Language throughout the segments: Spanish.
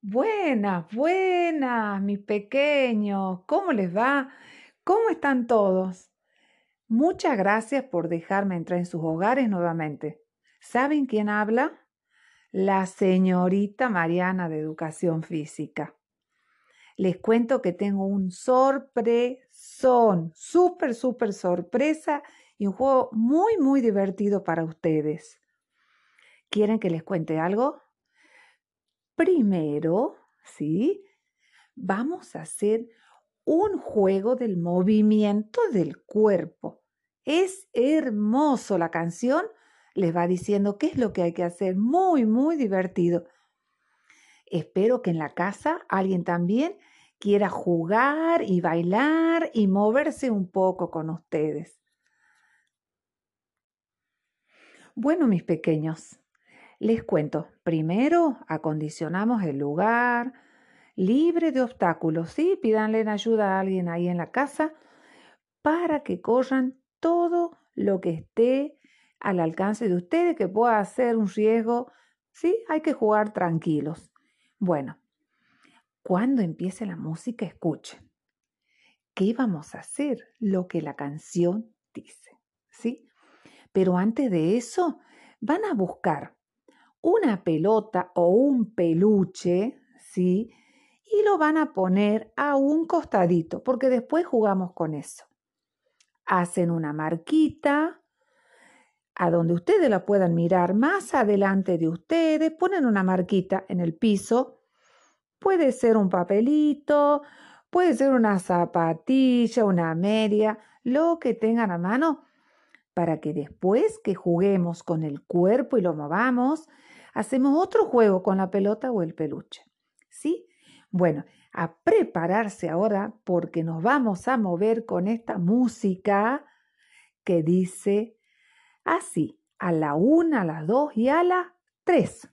Buenas, buenas, mis pequeños. ¿Cómo les va? ¿Cómo están todos? Muchas gracias por dejarme entrar en sus hogares nuevamente. ¿Saben quién habla? La señorita Mariana de Educación Física. Les cuento que tengo un sorpresón, súper, súper sorpresa y un juego muy, muy divertido para ustedes. ¿Quieren que les cuente algo? Primero, ¿sí? Vamos a hacer un juego del movimiento del cuerpo. Es hermoso la canción, les va diciendo qué es lo que hay que hacer, muy, muy divertido. Espero que en la casa alguien también quiera jugar y bailar y moverse un poco con ustedes. Bueno, mis pequeños, les cuento, primero acondicionamos el lugar libre de obstáculos, ¿sí? Pídanle ayuda a alguien ahí en la casa para que corran todo lo que esté al alcance de ustedes, que pueda ser un riesgo, ¿sí? Hay que jugar tranquilos. Bueno, cuando empiece la música, escuchen. ¿Qué vamos a hacer? Lo que la canción dice, ¿sí? Pero antes de eso, van a buscar una pelota o un peluche, ¿sí? Y lo van a poner a un costadito, porque después jugamos con eso. Hacen una marquita a donde ustedes la puedan mirar más adelante de ustedes, ponen una marquita en el piso. Puede ser un papelito, puede ser una zapatilla, una media, lo que tengan a mano, para que después que juguemos con el cuerpo y lo movamos, hacemos otro juego con la pelota o el peluche. ¿Sí? Bueno, a prepararse ahora porque nos vamos a mover con esta música que dice así, a la una, a las dos y a las tres.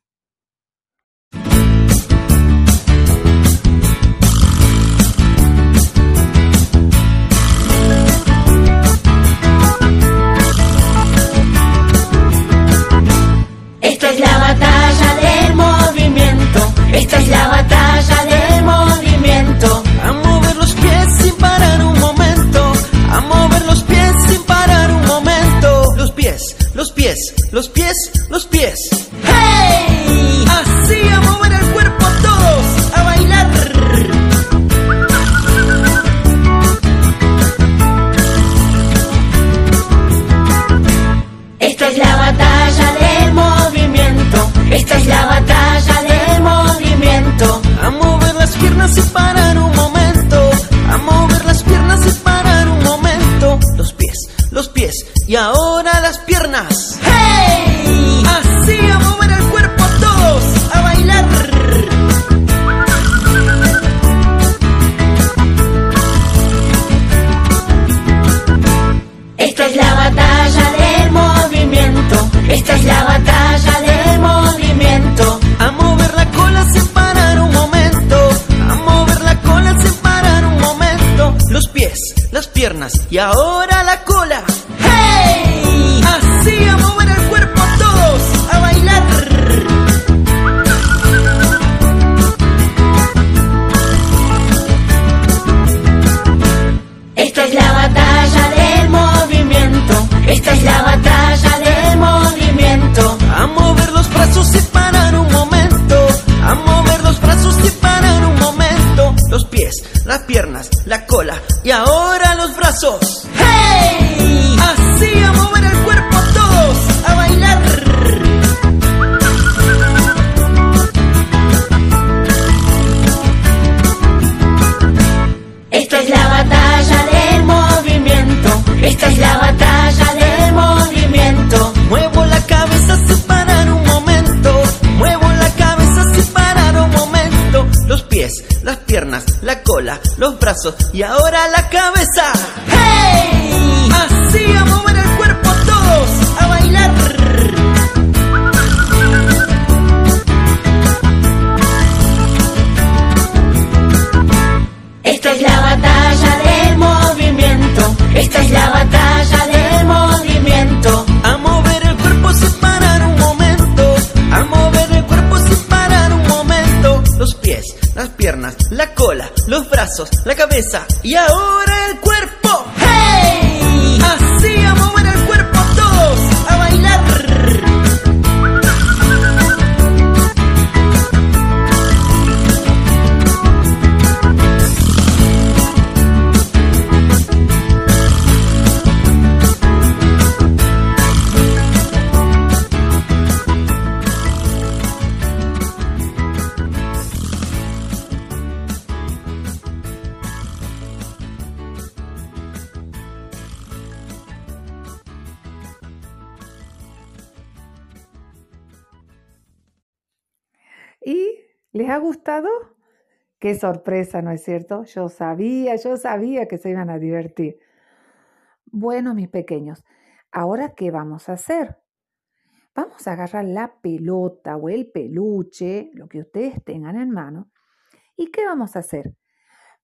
Las piernas, la cola y ahora los brazos. Y ahora la cabeza. Brazos, la cabeza. Y ahora ¿Y les ha gustado? Qué sorpresa, ¿no es cierto? Yo sabía, yo sabía que se iban a divertir. Bueno, mis pequeños, ¿ahora qué vamos a hacer? Vamos a agarrar la pelota o el peluche, lo que ustedes tengan en mano. ¿Y qué vamos a hacer?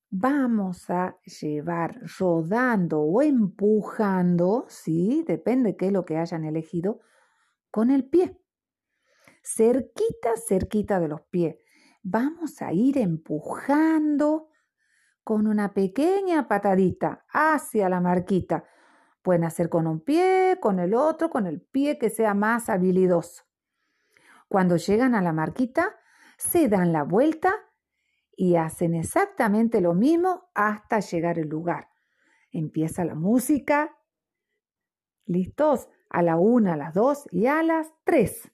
Vamos a llevar rodando o empujando, sí, depende qué es lo que hayan elegido, con el pie cerquita, cerquita de los pies. Vamos a ir empujando con una pequeña patadita hacia la marquita. Pueden hacer con un pie, con el otro, con el pie que sea más habilidoso. Cuando llegan a la marquita, se dan la vuelta y hacen exactamente lo mismo hasta llegar al lugar. Empieza la música. ¿Listos? A la una, a las dos y a las tres.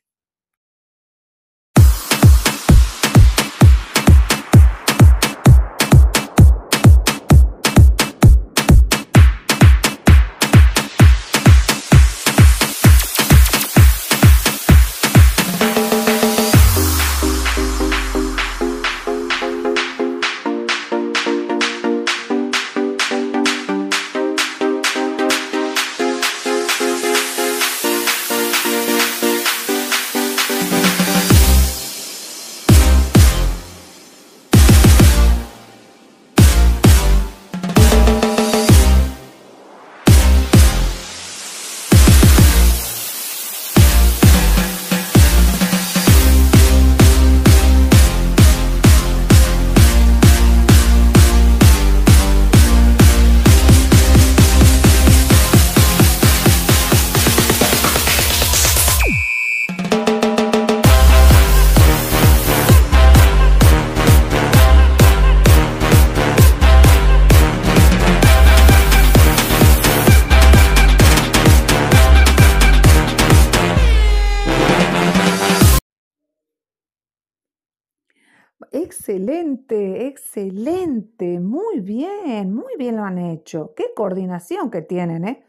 Excelente, excelente, muy bien, muy bien lo han hecho. Qué coordinación que tienen, ¿eh?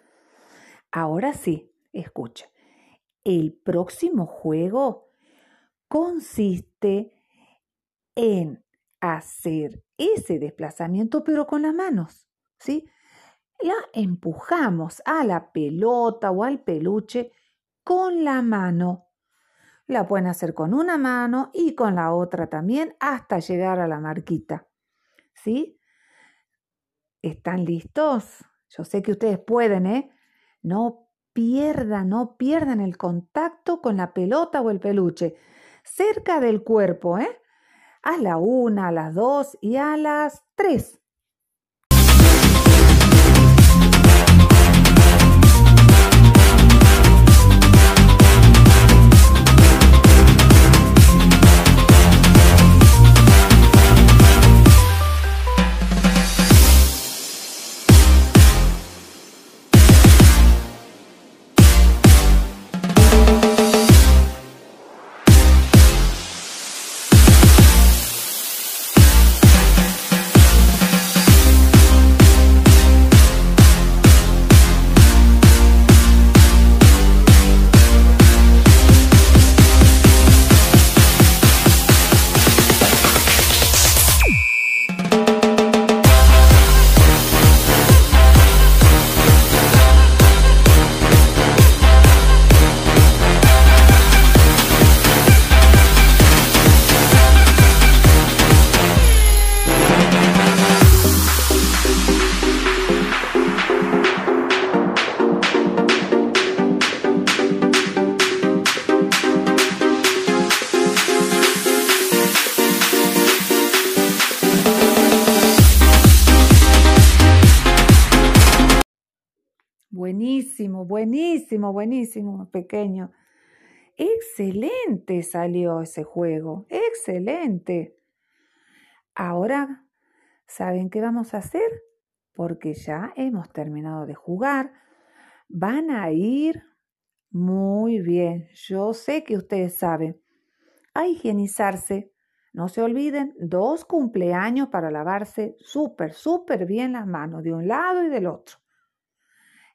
Ahora sí, escucha. El próximo juego consiste en hacer ese desplazamiento pero con las manos, ¿sí? La empujamos a la pelota o al peluche con la mano la pueden hacer con una mano y con la otra también hasta llegar a la marquita. ¿Sí? ¿Están listos? Yo sé que ustedes pueden, ¿eh? No pierdan, no pierdan el contacto con la pelota o el peluche. Cerca del cuerpo, ¿eh? A la una, a las dos y a las tres. Buenísimo, buenísimo, buenísimo, pequeño. Excelente salió ese juego, excelente. Ahora, ¿saben qué vamos a hacer? Porque ya hemos terminado de jugar. Van a ir muy bien. Yo sé que ustedes saben. A higienizarse. No se olviden, dos cumpleaños para lavarse súper, súper bien las manos de un lado y del otro.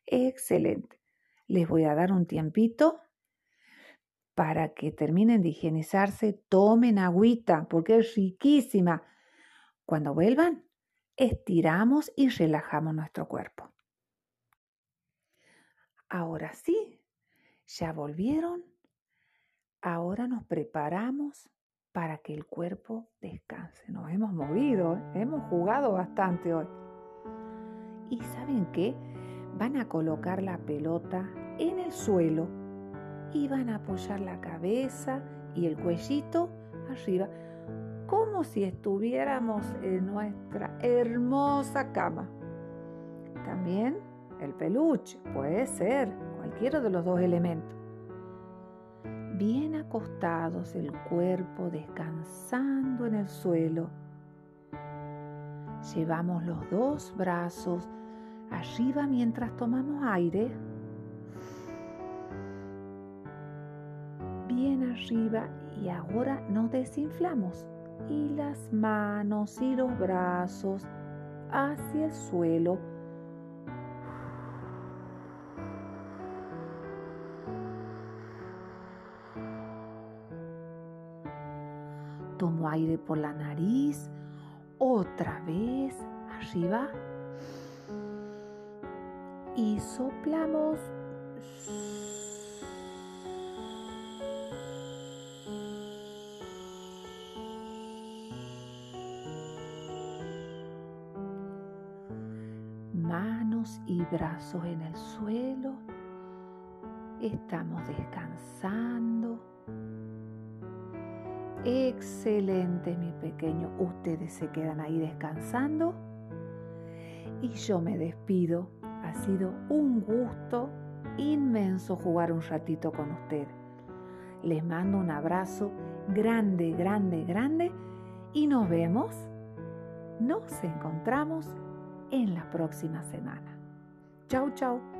Excelente. Les voy a dar un tiempito para que terminen de higienizarse. Tomen agüita porque es riquísima. Cuando vuelvan, estiramos y relajamos nuestro cuerpo. Ahora sí, ya volvieron. Ahora nos preparamos para que el cuerpo descanse. Nos hemos movido, hemos jugado bastante hoy. ¿Y saben qué? Van a colocar la pelota en el suelo y van a apoyar la cabeza y el cuellito arriba, como si estuviéramos en nuestra hermosa cama. También el peluche, puede ser cualquiera de los dos elementos bien acostados, el cuerpo descansando en el suelo. Llevamos los dos brazos arriba mientras tomamos aire. Bien arriba y ahora nos desinflamos y las manos y los brazos hacia el suelo Tomo aire por la nariz. Otra vez arriba. Y soplamos. Manos y brazos en el suelo. Estamos descansando. Excelente, mi pequeño. Ustedes se quedan ahí descansando. Y yo me despido. Ha sido un gusto inmenso jugar un ratito con ustedes. Les mando un abrazo grande, grande, grande y nos vemos, nos encontramos en la próxima semana. Chau, chau.